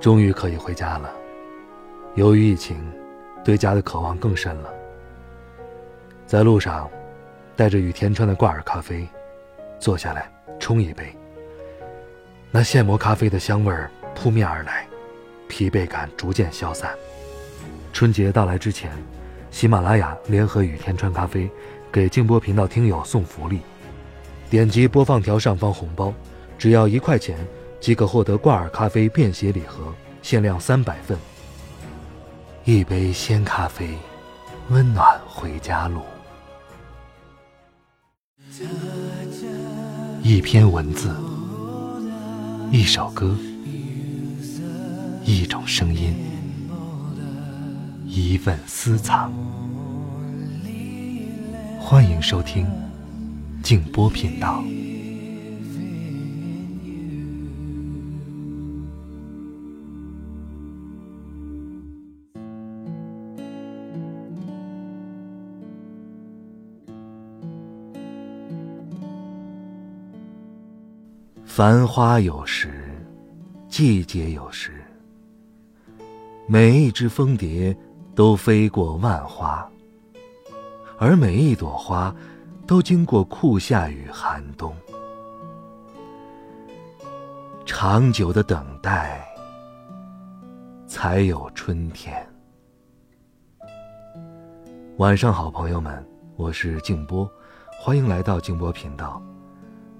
终于可以回家了。由于疫情，对家的渴望更深了。在路上，带着雨天川的挂耳咖啡，坐下来冲一杯。那现磨咖啡的香味儿扑面而来，疲惫感逐渐消散。春节到来之前，喜马拉雅联合雨天川咖啡给静波频道听友送福利，点击播放条上方红包，只要一块钱即可获得挂耳咖啡便携礼盒，限量三百份。一杯鲜咖啡，温暖回家路。一篇文字，一首歌，一种声音，一份私藏。欢迎收听静波频道。繁花有时，季节有时。每一只蜂蝶都飞过万花，而每一朵花都经过酷夏与寒冬。长久的等待，才有春天。晚上好，朋友们，我是静波，欢迎来到静波频道。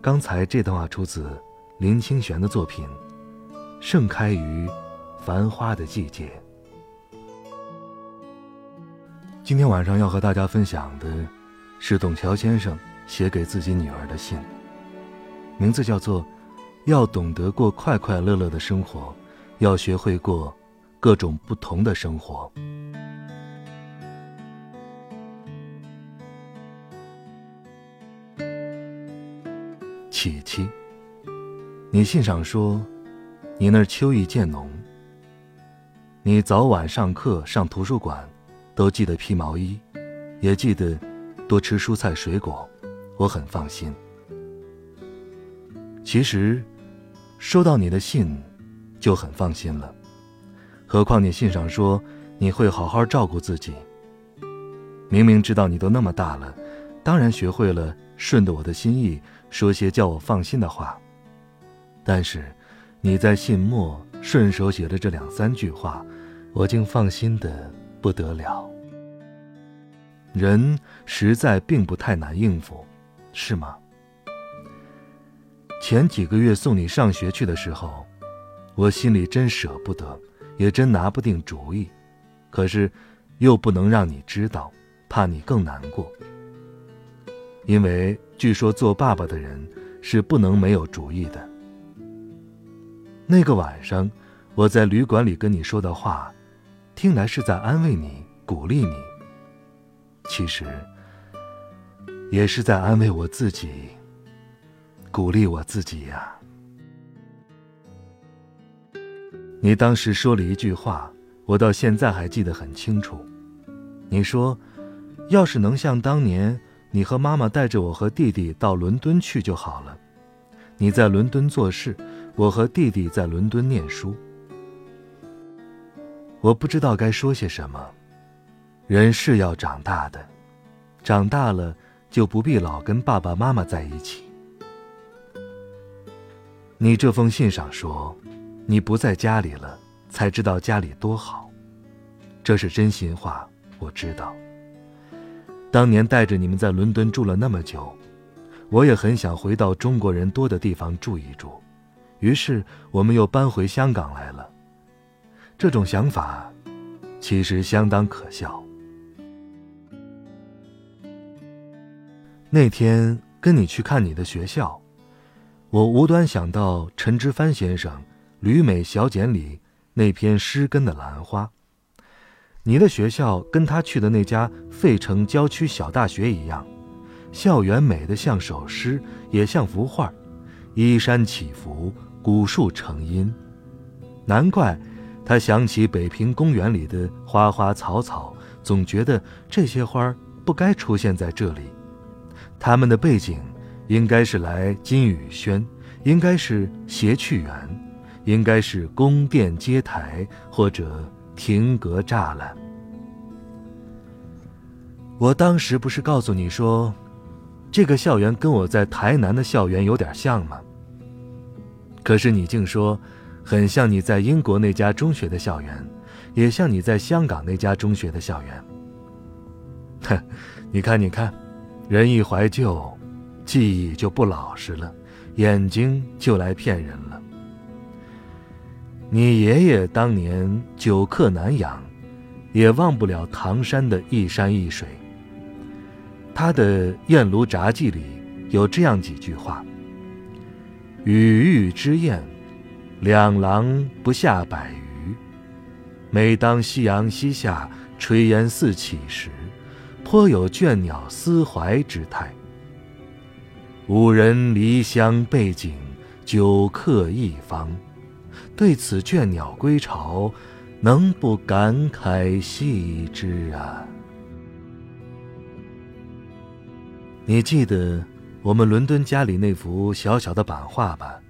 刚才这段话出自林清玄的作品《盛开于繁花的季节》。今天晚上要和大家分享的是董桥先生写给自己女儿的信，名字叫做《要懂得过快快乐乐的生活，要学会过各种不同的生活》。琪琪，你信上说，你那儿秋意渐浓。你早晚上课、上图书馆，都记得披毛衣，也记得多吃蔬菜水果，我很放心。其实，收到你的信，就很放心了。何况你信上说你会好好照顾自己。明明知道你都那么大了，当然学会了顺着我的心意。说些叫我放心的话，但是你在信末顺手写的这两三句话，我竟放心的不得了。人实在并不太难应付，是吗？前几个月送你上学去的时候，我心里真舍不得，也真拿不定主意，可是又不能让你知道，怕你更难过。因为据说做爸爸的人是不能没有主意的。那个晚上，我在旅馆里跟你说的话，听来是在安慰你、鼓励你。其实，也是在安慰我自己，鼓励我自己呀。你当时说了一句话，我到现在还记得很清楚。你说，要是能像当年。你和妈妈带着我和弟弟到伦敦去就好了。你在伦敦做事，我和弟弟在伦敦念书。我不知道该说些什么。人是要长大的，长大了就不必老跟爸爸妈妈在一起。你这封信上说，你不在家里了，才知道家里多好。这是真心话，我知道。当年带着你们在伦敦住了那么久，我也很想回到中国人多的地方住一住，于是我们又搬回香港来了。这种想法，其实相当可笑。那天跟你去看你的学校，我无端想到陈之藩先生《旅美小简》里那篇诗根的兰花。你的学校跟他去的那家费城郊区小大学一样，校园美得像首诗，也像幅画，依山起伏，古树成荫。难怪他想起北平公园里的花花草草，总觉得这些花不该出现在这里。他们的背景应该是来金宇轩，应该是谐趣园，应该是宫殿阶台或者亭阁栅栏。我当时不是告诉你说，这个校园跟我在台南的校园有点像吗？可是你竟说，很像你在英国那家中学的校园，也像你在香港那家中学的校园。哼，你看，你看，人一怀旧，记忆就不老实了，眼睛就来骗人了。你爷爷当年久客南洋，也忘不了唐山的一山一水。他的《燕炉杂记》里有这样几句话。雨玉之宴，两郎不下百余。每当夕阳西下，炊烟四起时，颇有倦鸟思怀之态。五人离乡背井，久客一方，对此倦鸟归巢，能不感慨系之啊？你记得？我们伦敦家里那幅小小的版画吧，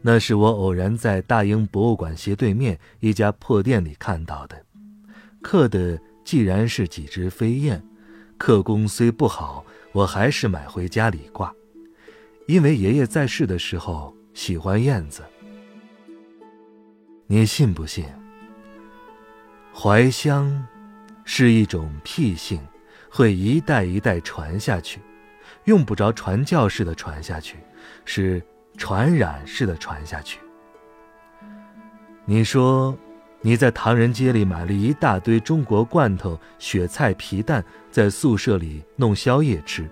那是我偶然在大英博物馆斜对面一家破店里看到的，刻的既然是几只飞燕，刻工虽不好，我还是买回家里挂，因为爷爷在世的时候喜欢燕子。你信不信？怀乡是一种癖性，会一代一代传下去。用不着传教式的传下去，是传染式的传下去。你说你在唐人街里买了一大堆中国罐头、雪菜、皮蛋，在宿舍里弄宵夜吃，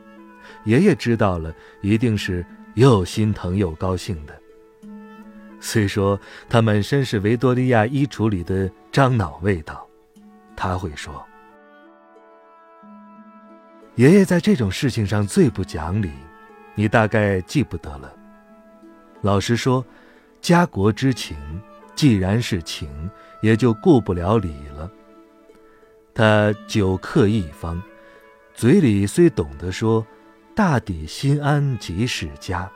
爷爷知道了，一定是又心疼又高兴的。虽说他满身是维多利亚衣橱里的樟脑味道，他会说。爷爷在这种事情上最不讲理，你大概记不得了。老实说，家国之情，既然是情，也就顾不了理了。他久客一方，嘴里虽懂得说，大抵心安即是家，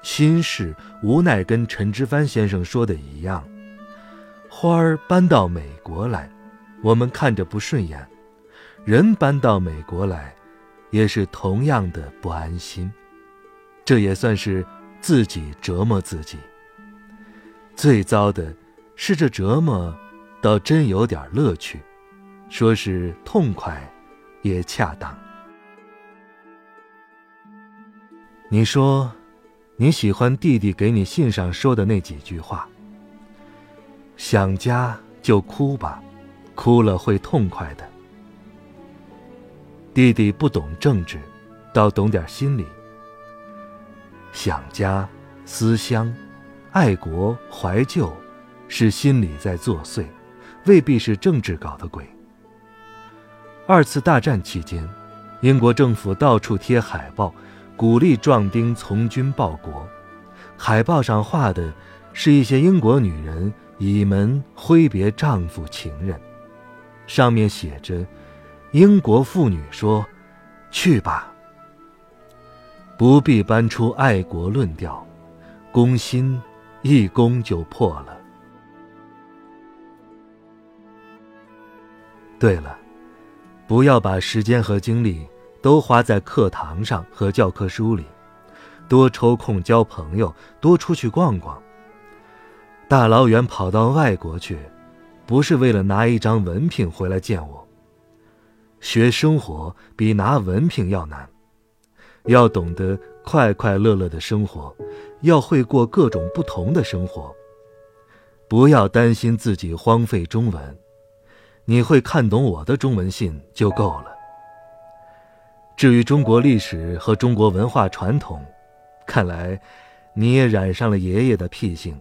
心事无奈跟陈之藩先生说的一样。花儿搬到美国来，我们看着不顺眼；人搬到美国来。也是同样的不安心，这也算是自己折磨自己。最糟的是这折磨，倒真有点乐趣，说是痛快，也恰当。你说，你喜欢弟弟给你信上说的那几句话：“想家就哭吧，哭了会痛快的。”弟弟不懂政治，倒懂点心理。想家、思乡、爱国、怀旧，是心理在作祟，未必是政治搞的鬼。二次大战期间，英国政府到处贴海报，鼓励壮丁从军报国。海报上画的是一些英国女人倚门挥别丈夫情人，上面写着。英国妇女说：“去吧，不必搬出爱国论调，攻心一攻就破了。”对了，不要把时间和精力都花在课堂上和教科书里，多抽空交朋友，多出去逛逛。大老远跑到外国去，不是为了拿一张文凭回来见我。学生活比拿文凭要难，要懂得快快乐乐的生活，要会过各种不同的生活。不要担心自己荒废中文，你会看懂我的中文信就够了。至于中国历史和中国文化传统，看来你也染上了爷爷的癖性，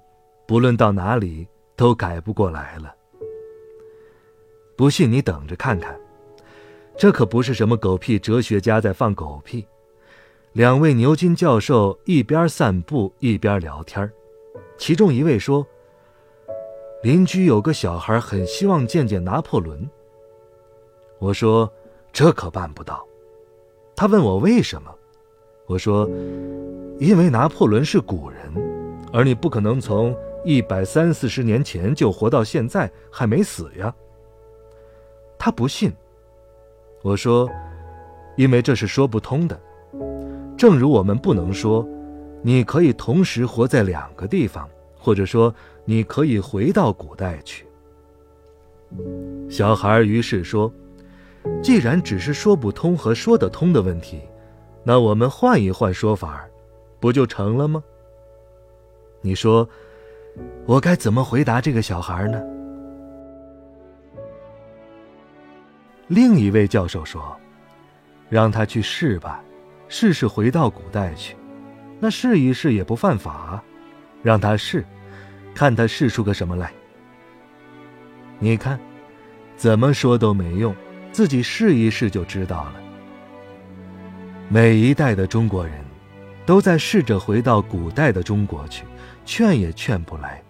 不论到哪里都改不过来了。不信你等着看看。这可不是什么狗屁哲学家在放狗屁。两位牛津教授一边散步一边聊天其中一位说：“邻居有个小孩很希望见见拿破仑。”我说：“这可办不到。”他问我为什么，我说：“因为拿破仑是古人，而你不可能从一百三四十年前就活到现在还没死呀。他不信。我说，因为这是说不通的。正如我们不能说，你可以同时活在两个地方，或者说你可以回到古代去。小孩于是说：“既然只是说不通和说得通的问题，那我们换一换说法，不就成了吗？”你说，我该怎么回答这个小孩呢？另一位教授说：“让他去试吧，试试回到古代去，那试一试也不犯法。让他试，看他试出个什么来。你看，怎么说都没用，自己试一试就知道了。每一代的中国人，都在试着回到古代的中国去。”劝也劝不来。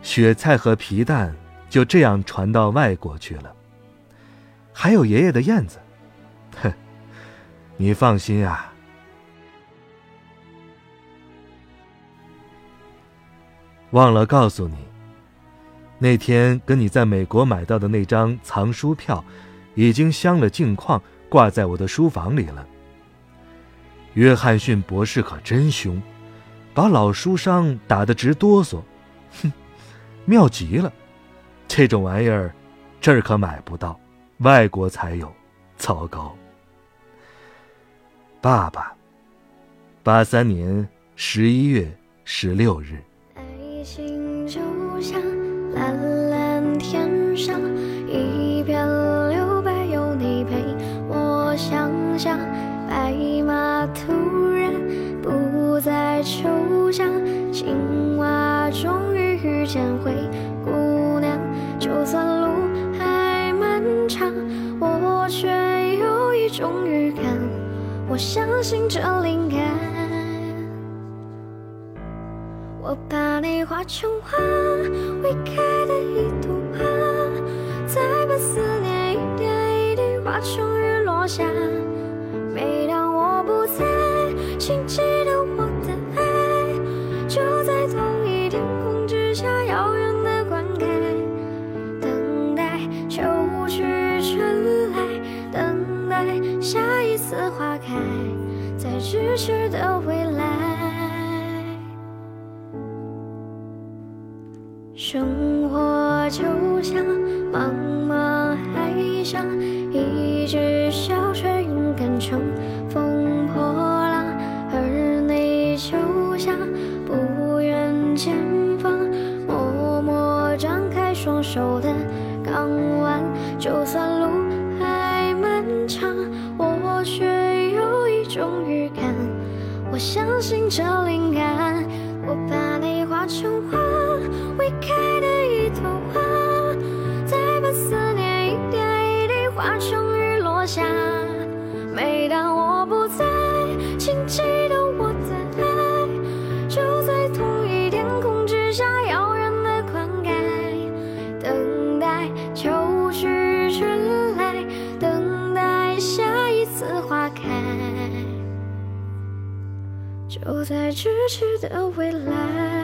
雪菜和皮蛋就这样传到外国去了。还有爷爷的燕子，哼，你放心啊。忘了告诉你，那天跟你在美国买到的那张藏书票，已经镶了镜框，挂在我的书房里了。约翰逊博士可真凶。把老书商打得直哆嗦，哼，妙极了！这种玩意儿，这儿可买不到，外国才有。糟糕！爸爸，八三年十一月十六日。爱情就像蓝蓝天上一片留白，有你陪我想象，白马突然不再抽象青蛙终于遇见灰种预感，我相信这灵感。我把你画成花，未开的一朵花，再把思念一点一滴画成雨落下。双手的港湾，就算路还漫长，我却有一种预感。我相信这灵感，我把你画成花，未开的一朵花，再把思念一点一滴化成雨落下。在咫尺的未来，